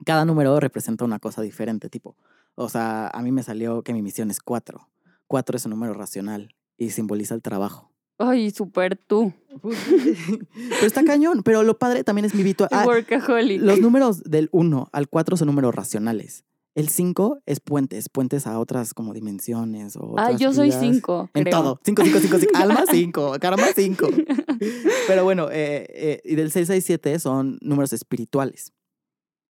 S3: cada número representa una cosa diferente, tipo. O sea, a mí me salió que mi misión es cuatro. Cuatro es un número racional y simboliza el trabajo.
S2: Ay, súper tú. *laughs*
S3: pero está cañón. Pero lo padre también es mi vito. Ah,
S2: Workaholic.
S3: los números del 1 al 4 son números racionales. El 5 es puentes, puentes a otras como dimensiones. O
S2: Ah,
S3: otras
S2: yo soy
S3: vidas.
S2: cinco.
S3: En
S2: creo.
S3: todo. 5, 5, 5, 5. Alma *laughs* 5, karma 5. *laughs* Pero bueno, eh, eh, y del 6 al 7 son números espirituales.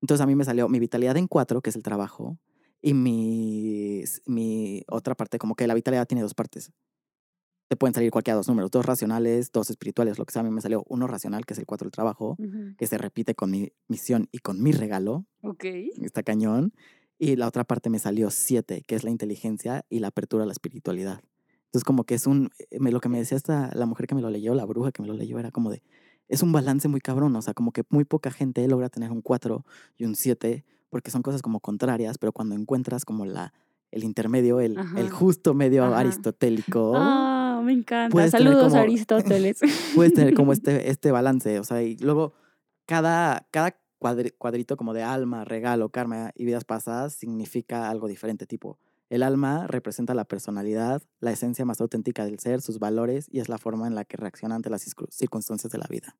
S3: Entonces a mí me salió mi vitalidad en 4, que es el trabajo, y mi, mi otra parte, como que la vitalidad tiene dos partes. Te pueden salir cualquiera dos números, dos racionales, dos espirituales, lo que sea. A mí me salió uno racional, que es el 4 del trabajo,
S2: Ujú.
S3: que se repite con mi misión y con mi regalo.
S2: Ok.
S3: Está cañón. Y la otra parte me salió 7, que es la inteligencia y la apertura a la espiritualidad. Entonces, como que es un. eh, me- Lo que me decía esta, la mujer que me lo leyó, la bruja que me lo leyó, era como de. Es un balance muy cabrón. O sea, como que muy poca gente logra tener un 4 y un 7, porque son cosas como contrarias, pero cuando encuentras como la, el intermedio, el, el justo medio
S2: Ajá.
S3: aristotélico,
S2: Ah, me encanta. Saludos,
S3: como-
S2: Aristóteles. *laughs*
S3: puedes tener como *laughs* este, este balance. O sea, y luego cada, cada cuadri- cuadrito como de alma, regalo, karma y vidas pasadas significa algo diferente. Tipo, el alma representa la personalidad, la esencia más auténtica del ser, sus valores y es la forma en la que reacciona ante las circun- circunstancias de la vida.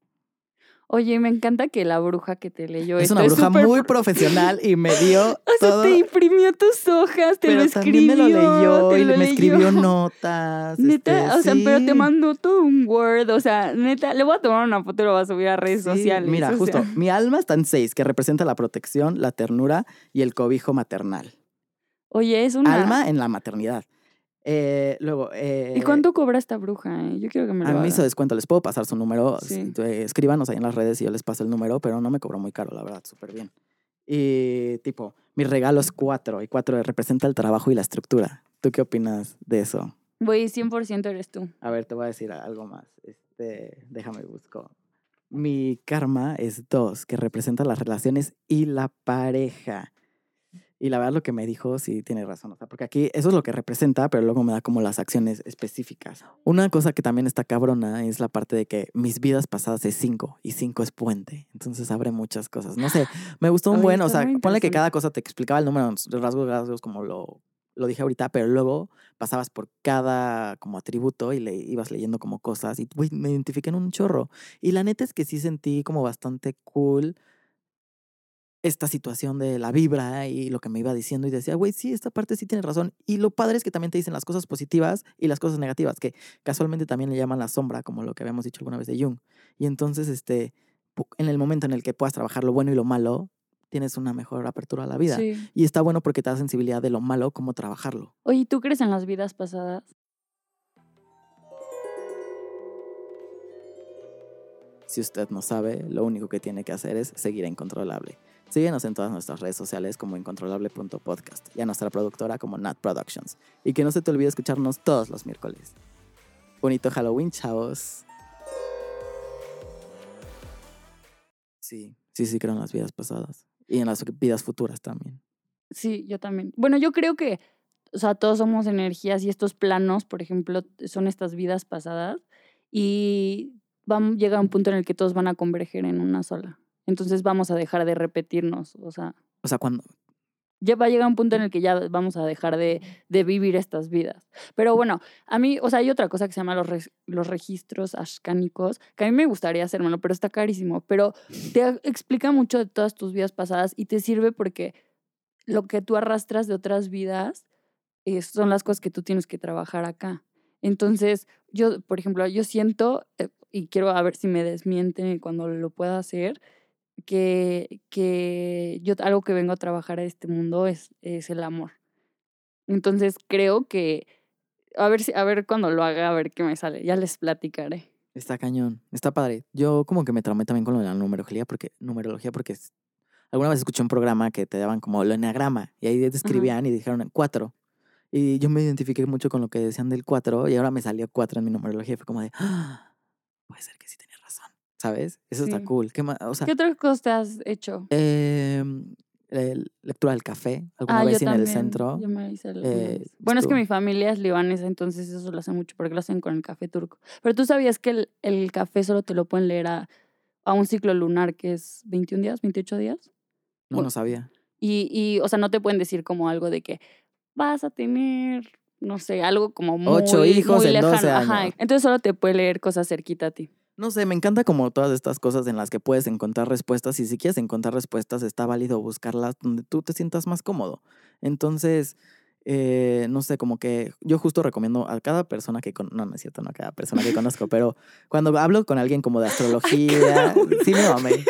S2: Oye, me encanta que la bruja que te leyó
S3: es
S2: esto
S3: una bruja muy profesional y me dio *laughs*
S2: O sea,
S3: todo.
S2: te imprimió tus hojas, te
S3: pero
S2: lo escribió.
S3: me lo leyó
S2: te
S3: y
S2: lo
S3: me escribió *laughs* notas.
S2: Neta,
S3: este,
S2: o sea, pero te mandó todo un Word, o sea, neta, le voy a tomar una foto y lo voy a subir a redes
S3: Sí,
S2: sociales.
S3: Mira,
S2: o
S3: justo,
S2: sea.
S3: mi alma está en seis, que representa la protección, la ternura y el cobijo maternal.
S2: Oye, es una...
S3: Alma en la maternidad. Eh, luego, eh,
S2: ¿Y cuánto cobra esta bruja? eh? Yo quiero que me lo
S3: A mí hizo descuento, les puedo pasar su número.
S2: Sí.
S3: eh, Escríbanos ahí en las redes y yo les paso el número, pero no me cobró muy caro, la verdad, súper bien. Y tipo, mi regalo es cuatro y cuatro representa el trabajo y la estructura. ¿Tú qué opinas de eso?
S2: Voy, 100% eres tú.
S3: A ver, te voy a decir algo más. Este, déjame busco. Mi karma es dos, que representa las relaciones y la pareja. Y la verdad lo que me dijo sí tiene razón, o sea, porque aquí eso es lo que representa, pero luego me da como las acciones específicas. Una cosa que también está cabrona es la parte de que mis vidas pasadas es cinco y cinco es puente, entonces abre muchas cosas. No sé, *gasps* me gustó un
S2: Oye,
S3: buen, o sea, ponle que cada cosa te explicaba el número de rasgos, rasgos como lo, lo dije ahorita, pero luego pasabas por cada como atributo y le ibas leyendo como cosas y me identifiqué en un chorro. Y la neta es que sí sentí como bastante cool esta situación de la vibra y lo que me iba diciendo y decía, güey, sí, esta parte sí tiene razón. Y lo padre es que también te dicen las cosas positivas y las cosas negativas, que casualmente también le llaman la sombra, como lo que habíamos dicho alguna vez de Jung. Y entonces, este, en el momento en el que puedas trabajar lo bueno y lo malo, tienes una mejor apertura a la vida.
S2: Sí.
S3: Y está bueno porque te da sensibilidad de lo malo, cómo trabajarlo.
S2: Oye, ¿tú crees en las vidas pasadas?
S3: Si usted no sabe, lo único que tiene que hacer es seguir a Incontrolable. Síguenos en todas nuestras redes sociales como incontrolable.podcast y a nuestra productora como Nat Productions. Y que no se te olvide escucharnos todos los miércoles. Bonito Halloween, chavos. Sí, sí, sí creo en las vidas pasadas. Y en las vidas futuras también.
S2: Sí, yo también. Bueno, yo creo que, o sea, todos somos energías y estos planos, por ejemplo, son estas vidas pasadas y vamos, llega un punto en el que todos van a converger en una sola. Entonces vamos a dejar de repetirnos, o sea,
S3: O sea, cuando...
S2: Ya va a llegar un punto en el que ya vamos a dejar de, de vivir estas vidas. Pero bueno, a mí, o sea, hay otra cosa que se llama los, res- los registros ashkánicos, que a mí me gustaría hacérmelo, pero está carísimo. Pero te explica mucho de todas tus vidas pasadas y te sirve porque lo que tú arrastras de otras vidas eh, son las cosas que tú tienes que trabajar acá. Entonces, yo, por ejemplo, yo siento, eh, y quiero a ver si me desmienten cuando lo pueda hacer, que, que yo algo que vengo a trabajar a este mundo es, es el amor. Entonces, creo que, a ver, si, a ver cuando lo haga, a ver qué me sale, ya les platicaré.
S3: Está cañón, está padre. Yo como que me traumé también con lo de la numerología porque, numerología porque es- alguna vez escuché un programa que te daban como el enneagrama y ahí describían y dijeron cuatro. Y yo me identifiqué mucho con lo que decían del cuatro y ahora me salió cuatro en mi numerología y fue como de, "Ah, puede ser que sí tenía ¿sabes? Eso está cool. ¿Qué más? O sea,
S2: ¿Qué otras cosas te has hecho?
S3: el- lectura del café, alguna
S2: Ah,
S3: vez
S2: yo
S3: en el centro.
S2: Yo me hice
S3: eh.
S2: Bueno, es que mi familia es libanesa, entonces eso lo hacen mucho porque lo hacen con el café turco. Pero tú sabías que el, el café solo te lo pueden leer a, a un ciclo lunar que es 21 días, 28 días.
S3: No, no sabía.
S2: Y, y, o sea, no te pueden decir como algo de que vas a tener, no sé, algo como muy,
S3: Ocho hijos
S2: muy
S3: en
S2: lejano.
S3: 12
S2: Ajá.
S3: años.
S2: Entonces solo te puede leer cosas cerquita a ti.
S3: No sé, me encanta como todas estas cosas en las que puedes encontrar respuestas y si quieres encontrar respuestas está válido buscarlas donde tú te sientas más cómodo. Entonces, eh, no sé, como que yo justo recomiendo a cada persona que con... no, no es cierto, no a cada persona que conozco, pero cuando hablo con alguien como de *laughs* astrología, sí me mamé.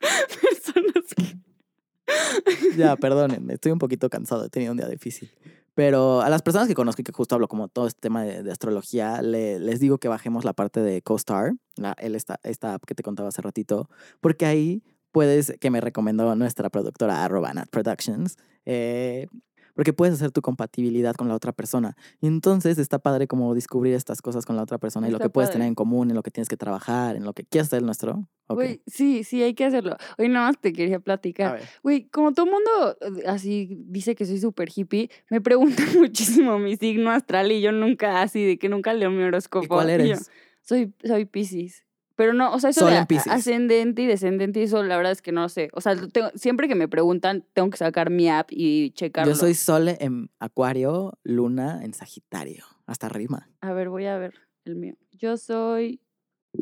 S2: Personas que...
S3: Ya, perdónenme, estoy un poquito cansado, he tenido un día difícil. Pero a las personas que conozco y que justo hablo como todo este tema de, astrología, le- les digo que bajemos la parte de CoStar, la, el, esta, app que te contaba hace ratito, porque ahí puedes, que me recomendó nuestra productora arroba Nat Productions, eh, porque puedes hacer tu compatibilidad con la otra persona. Y entonces está padre como descubrir estas cosas con la otra persona y lo que puedes
S2: padre.
S3: tener en común, en lo que tienes que trabajar, en lo que quieres hacer nuestro. Ok.
S2: Güey, sí, sí, hay que hacerlo. Oye, nada más te quería platicar. Güey, como todo el mundo eh, así dice que soy súper hippie, me preguntan *laughs* muchísimo mi signo astral y yo nunca así, de que nunca leo mi horóscopo.
S3: ¿Y cuál
S2: yo,
S3: eres?
S2: soy, soy Pisces. Pero no, o sea, eso de ascendente y descendente, y eso la verdad es que no sé. O sea, lo tengo- siempre que me preguntan, tengo que sacar mi app y checarlo.
S3: Yo soy Sol en Acuario, Luna en Sagitario. Hasta rima.
S2: A ver, voy a ver el mío. Yo soy...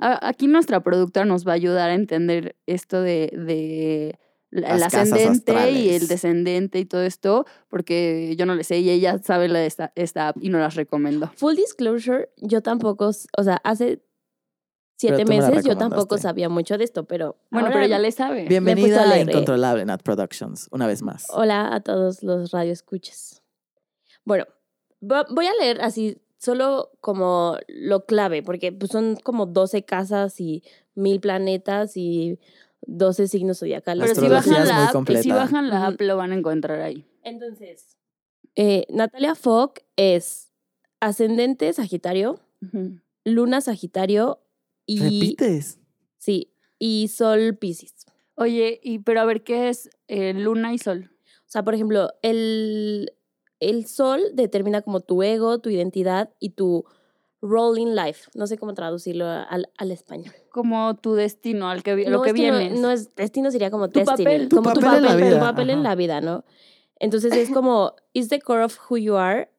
S2: A- Aquí nuestra productora nos va a ayudar a entender esto de, de la- el ascendente y el descendente y todo esto, porque yo no le sé y ella sabe la de esta, esta app y no las recomiendo.
S4: Full disclosure, yo tampoco, o sea, hace siete
S3: me
S4: meses yo tampoco sabía mucho de esto, pero
S2: Bueno,
S4: ahora-
S2: pero ya le sabe.
S3: Bienvenida a
S4: eh.
S3: Incontrolable Nat Productions, una vez más.
S4: Hola a todos los radioescuchas. Bueno, vo- voy a leer así solo como lo clave, porque pues, son como 12 casas y mil planetas y 12 signos zodiacales.
S2: Pero si bajan, la app, si bajan la app, lo van a encontrar ahí.
S4: Entonces, eh, Natalia Fogg es ascendente Sagitario. Luna Sagitario y
S3: ¿Repites?
S4: sí, y Sol Piscis.
S2: Oye, y pero a ver, ¿qué es eh, luna y sol?
S4: O sea, por ejemplo, el, el sol determina como tu ego, tu identidad y tu role in life. No sé cómo traducirlo al, al español.
S2: Como tu destino, al que, vi- lo
S4: no,
S2: que
S4: es que no-
S2: vienes.
S4: No, es destino, sería como
S2: Tu papel.
S3: Tu
S4: como tu
S3: papel en la
S4: papel, tu
S3: vida,
S4: papel en la vida, ¿no? Entonces es como, is the core of who you are.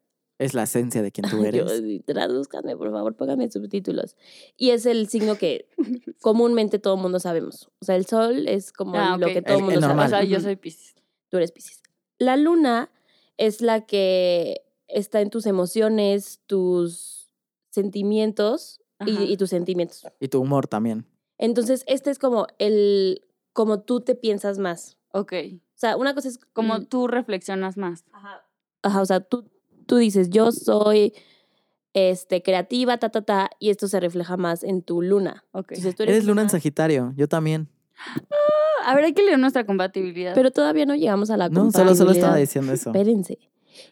S3: Es la esencia de quien tú
S4: Yo,
S3: eres.
S4: tradúzcanme, por favor, pónganme subtítulos. Y es el signo que *laughs* comúnmente todo el mundo sabemos. O sea, el sol es como
S2: Ah,
S4: lo que todo el mundo
S3: el
S4: sabe.
S3: normal.
S2: O sea, yo soy Pisces.
S4: tú eres Piscis. La luna es la que está en tus emociones, tus sentimientos y, y tus sentimientos.
S3: Y tu humor también.
S4: Entonces, este es como el, como tú te piensas más.
S2: Ok.
S4: O sea, una cosa es
S2: Como
S4: l-
S2: tú reflexionas más.
S4: Ajá. Ajá, o sea, tú, tú dices, yo soy este, creativa, ta, ta, ta, y esto se refleja más en tu luna.
S2: Ok.
S4: Entonces, tú eres,
S3: Eres Luna en Sagitario, yo también.
S2: A ver, hay que leer nuestra compatibilidad.
S4: Pero todavía no llegamos a la
S3: No, solo, solo estaba
S4: compatibilidad.
S3: diciendo eso.
S4: Espérense.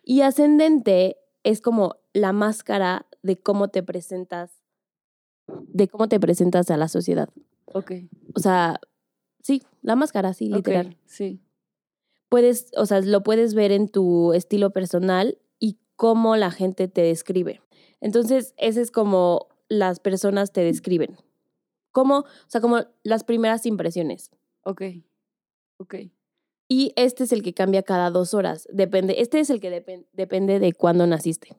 S4: Y ascendente es como la máscara de cómo te presentas, de cómo te presentas a la sociedad.
S2: ok.
S4: O sea, sí, la máscara, sí,
S2: ok,
S4: literal.
S2: Sí.
S4: Puedes, o sea, lo puedes ver en tu estilo personal cómo la gente te describe. Entonces, ese es como las personas te describen. Como, o sea, como las primeras impresiones.
S2: Ok. Ok.
S4: Y este es el que cambia cada dos horas. Depende, este es el que depen- depende de cuándo naciste,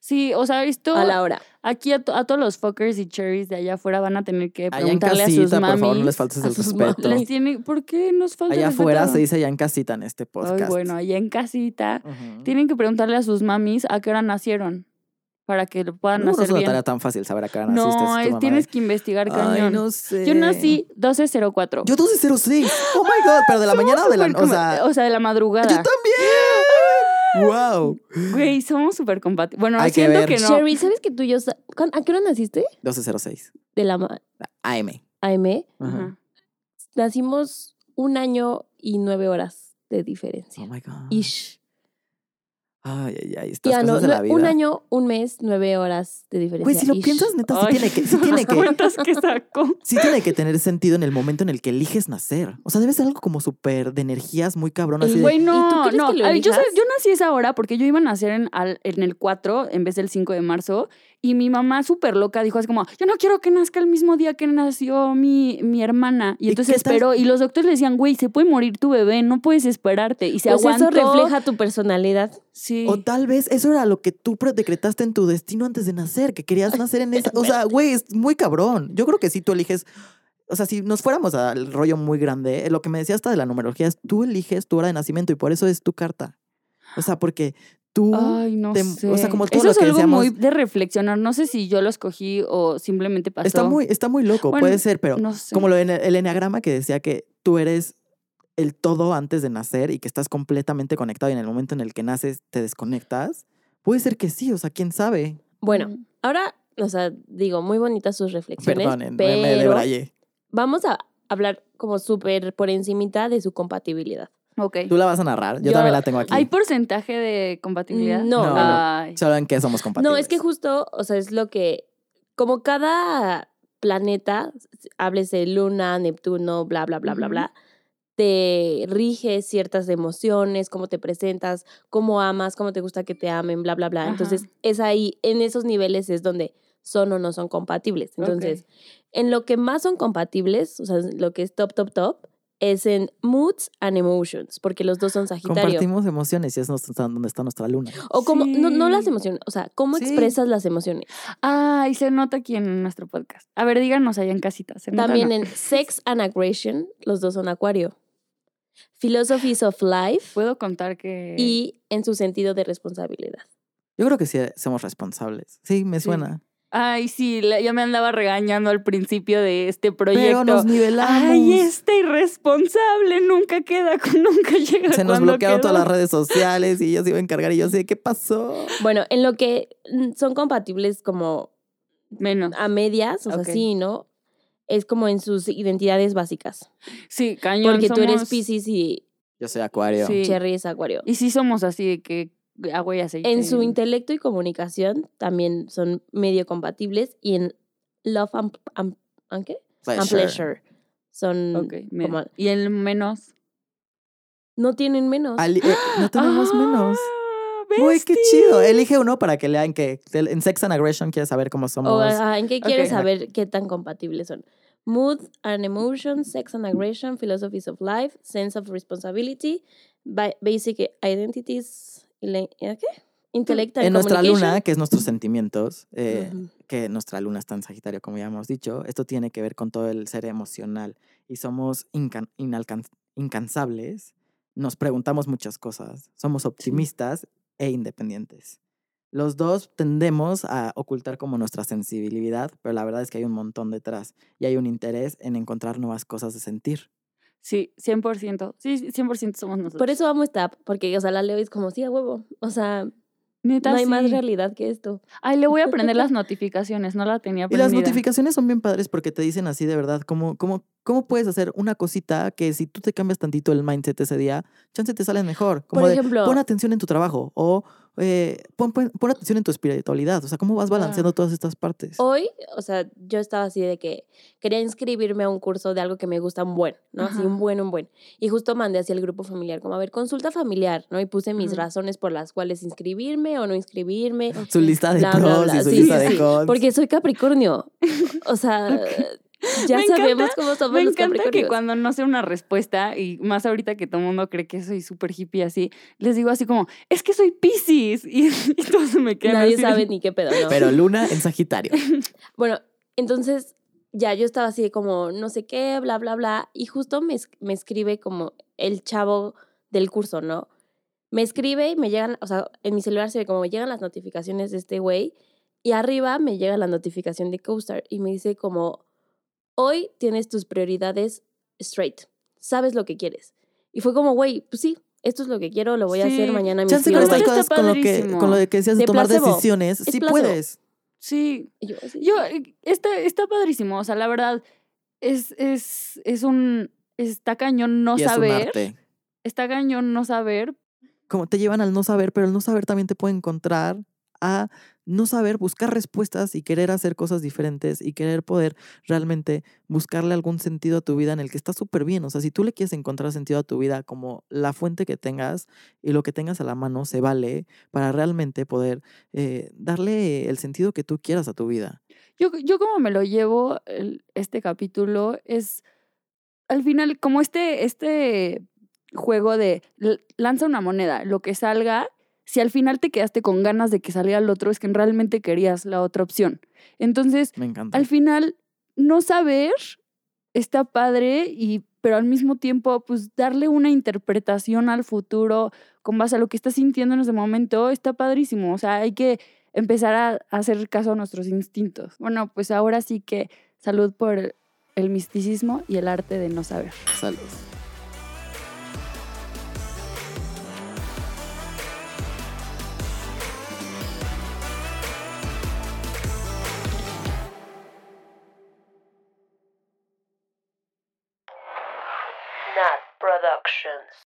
S2: Sí, o sea, esto
S4: a la hora.
S2: aquí a, to- a todos los fuckers y cherries de allá afuera van a tener que preguntarle a sus
S3: casita, por
S2: mamis.
S3: favor, no les faltes
S4: a
S3: el
S4: sus
S3: respeto.
S4: mamis.
S2: Les tiene, ¿Por qué nos falta
S3: Allá afuera se dice allá en casita en este podcast.
S2: Ay, bueno, allá en casita tienen que preguntarle a sus mamis a qué hora nacieron para que lo puedan
S3: No, no es
S2: hacer
S3: una tarea tan fácil saber a qué hora naciste.
S2: no,
S3: es
S2: tienes que investigar cañón.
S3: Ay, no sé.
S2: Yo nací 1204.
S3: Yo 1206. Oh my god, pero de la mañana o de la o sea,
S2: o sea, de la madrugada.
S3: yo también. Wow.
S2: Güey, somos súper compatibles. Bueno,
S3: Hay que
S2: siento
S3: ver.
S2: que, no.
S4: Sherry, ¿sabes que tú y yo... sa- ¿cuán- ¿A qué hora naciste?
S3: 1206.
S4: De la ma-
S3: AM.
S4: AM.
S3: Ajá.
S2: Ajá.
S4: Nacimos un año y nueve horas de diferencia.
S3: Oh my god.
S4: Ish.
S3: Ay, ay, ay, estas
S4: Ya, no,
S3: cosas de la
S4: nue-
S3: vida.
S4: un año, un mes, nueve horas de diferencia.
S3: Güey, si lo
S4: Ish.
S3: piensas, neta, sí
S2: Ay,
S3: tiene que, sí *laughs* tiene que,
S2: cuentas que sacó.
S3: sí tiene que tener sentido en el momento en el que eliges nacer. O sea, debe ser algo como súper de energías muy cabrón. Así de,
S2: Güey,
S4: ¿Y tú
S2: no, no.
S4: que lo
S2: a ver, yo, yo nací esa hora porque yo iba a nacer en, al- en el 4 en vez del 5 de marzo. Y mi mamá, súper loca, dijo así como: Yo no quiero que nazca el mismo día que nació mi, mi hermana. Y
S3: ¿Y
S2: entonces
S3: tal?
S2: esperó. Y los doctores le decían: Güey, se puede morir tu bebé, no puedes esperarte. Y se
S4: Pues
S2: aguantó.
S4: eso refleja tu personalidad.
S2: Sí.
S3: O tal vez eso era lo que tú decretaste en tu destino antes de nacer, que querías nacer en esa. O sea, güey, es muy cabrón. Yo creo que si tú eliges. O sea, si nos fuéramos al rollo muy grande, lo que me decía hasta de la numerología es tú eliges tu hora de nacimiento y por eso es tu carta. O sea, porque tú.
S2: Ay, no
S3: te-
S2: sé.
S3: o sea, como todo
S2: Eso
S3: lo
S2: es
S3: que
S2: algo
S3: decíamos-
S2: muy de reflexionar. No sé si yo lo escogí o simplemente pasó.
S3: está, muy, está muy loco,
S2: Bueno,
S3: puede ser, pero
S2: no sé.
S3: como lo en el, enneagrama que decía que tú eres el todo antes de nacer y que estás completamente conectado y en el momento en el que naces te desconectas. Puede ser que sí, o sea, quién sabe.
S4: Bueno,
S2: Mm.
S4: ahora, o sea, digo, muy bonitas sus reflexiones.
S3: Perdonen, me, me
S4: pero
S3: debrayé.
S4: vamos a hablar como súper por encimita de su compatibilidad.
S2: Ok.
S3: ¿Tú la vas a narrar? Yo,
S4: Yo-
S3: también la tengo aquí.
S2: ¿Hay porcentaje de compatibilidad?
S4: No,
S3: no. Solo en qué somos compatibles.
S4: No, es que justo, o sea, es lo que, como cada planeta, háblese Luna, Neptuno, bla, bla, bla, bla, bla, te rige ciertas emociones, cómo te presentas, cómo amas, cómo te gusta que te amen, bla, bla, bla.
S2: Ajá.
S4: Entonces, es ahí, en esos niveles es donde son o no son compatibles. Entonces, en lo que más son compatibles, o sea, lo que es top, top, top, es en moods and emotions, porque los dos son Sagitario.
S3: Compartimos emociones y es donde está nuestra luna.
S4: O como, no, no las emociones, o sea, cómo
S3: Sí.
S4: expresas las emociones.
S2: Ay, se nota aquí en nuestro podcast. A ver, díganos allá en casita. ¿se nota o
S4: También
S2: no?
S4: en Sex and Aggression, los dos son Acuario. Philosophies of Life
S2: Puedo contar que...
S4: y en su sentido de responsabilidad.
S3: Yo creo que sí somos responsables. Sí, me
S2: Sí.
S3: suena.
S2: Ay, sí, ya me andaba regañando al principio de este proyecto.
S3: Pero nos nivelamos.
S2: Ay, este irresponsable nunca queda, con- *laughs* nunca llega
S3: Se nos bloquearon
S2: quedó.
S3: todas las redes sociales y ella se iba a encargar y yo sé qué pasó.
S4: Bueno, en lo que mm, son compatibles como
S2: Menos.
S4: a medias, o sea, sí, ¿no? Es como en sus identidades básicas.
S2: Sí, cañón.
S4: Porque tú eres Pisces y
S3: Yo soy acuario.
S2: Sí.
S4: Cherry es Acuario.
S2: Y sí somos así de que agua y aceite.
S4: En su intelecto y comunicación también son medio compatibles y en love and, and- and ¿qué? And pleasure son como-
S2: Y el menos.
S4: no tienen menos.
S3: Ali- eh, no tenemos
S2: Ah,
S3: menos. Uy, qué chido. Elige uno para que lean que en Sex and Aggression quieres saber cómo somos.
S4: O ajá, ¿en qué quieres saber qué tan compatibles son? Mood and emotion, sex and aggression, philosophies of life, sense of responsibility, ba- basic identities, ile- ¿eh, ¿qué? Intellect and
S3: en nuestra luna, que es nuestros sentimientos, eh, que nuestra luna está en Sagitario, como ya hemos dicho, esto tiene que ver con todo el ser emocional y somos incansables, nos preguntamos muchas cosas, somos optimistas e independientes. Los dos tendemos a ocultar como nuestra sensibilidad, pero la verdad es que hay un montón detrás y hay un interés en encontrar nuevas cosas de sentir.
S2: Sí, 100%. Sí, 100% somos nosotros.
S4: Por eso amo esta app, porque, o sea, la leo y es como, sí, a huevo. O sea,
S2: Neta,
S4: no hay más realidad que esto.
S2: Ay, le voy a aprender las *laughs* notificaciones, no la tenía
S3: Y las notificaciones son bien padres porque te dicen así de verdad, cómo, cómo, cómo puedes hacer una cosita que si tú te cambias tantito el mindset ese día, chance te sale mejor. Como
S4: Por
S3: de,
S4: ejemplo-
S3: pon atención en tu trabajo o eh, pon, pon- pon atención en tu espiritualidad. O sea, cómo vas balanceando
S2: Ah.
S3: todas estas partes.
S4: Hoy, o sea, yo estaba así de que quería inscribirme a un curso de algo que me gusta un buen, ¿no? Así un buen, un buen. Y justo mandé hacia el grupo familiar, como, a ver, consulta familiar, ¿no? Y puse mis razones por las cuales inscribirme o no inscribirme.
S3: Su lista de
S4: Bla,
S3: pros
S4: bla.
S3: y su
S4: Sí,
S3: lista
S4: sí,
S3: de cons.
S4: Porque soy Capricornio. O sea, *laughs* *laughs* Ya
S2: Me
S4: sabemos
S2: encanta-
S4: cómo somos
S2: Me
S4: los
S2: encanta que cuando no sé una respuesta, y más ahorita que todo el mundo cree que soy súper hippie así, les digo así como, es que soy Pisces. *laughs* Y, y todos se me quedan
S4: Nadie
S2: así.
S4: sabe ni qué pedo, ¿no?
S3: Pero *laughs* Luna en Sagitario.
S4: Bueno, entonces ya yo estaba así de como no sé qué, bla, bla, bla. Y justo me, me escribe como el chavo del curso, ¿no? Me escribe y me llegan, o sea, en mi celular se ve como me llegan las notificaciones de este güey. Y arriba me llega la notificación de CoStar y me dice como, hoy tienes tus prioridades straight. Sabes lo que quieres. Y fue como, güey, pues sí, esto es lo que quiero, lo voy a hacer mañana
S3: Chance
S4: mismo.
S3: con estas cosas, con lo, que, con lo de que decías de,
S4: De
S3: tomar
S4: placebo.
S3: decisiones,
S4: Es
S3: sí
S4: placebo.
S3: puedes.
S2: Sí,
S4: yo,
S2: eh, está, está padrísimo. O sea, la verdad, es, es, es un, está cañón no
S3: y es un
S2: saber.
S3: arte.
S2: Está cañón no saber.
S3: Como te llevan al no saber, pero el no saber también te puede encontrar a no saber, buscar respuestas y querer hacer cosas diferentes y querer poder realmente buscarle algún sentido a tu vida en el que está súper bien. O sea, si tú le quieres encontrar sentido a tu vida como la fuente que tengas y lo que tengas a la mano se vale para realmente poder eh, darle el sentido que tú quieras a tu vida.
S2: Yo, yo como me lo llevo este capítulo es, al final, como este, este juego de lanza una moneda, lo que salga, si al final te quedaste con ganas de que saliera el otro, es que realmente querías la otra opción. Entonces,
S3: Me encanta.
S2: al final, no saber está padre, y, pero al mismo tiempo, pues darle una interpretación al futuro con base a lo que estás sintiendo en ese momento está padrísimo. O sea, hay que empezar a, a hacer caso a nuestros instintos. Bueno, pues ahora sí que salud por el misticismo y el arte de no saber.
S3: Salud.
S5: Nat Productions.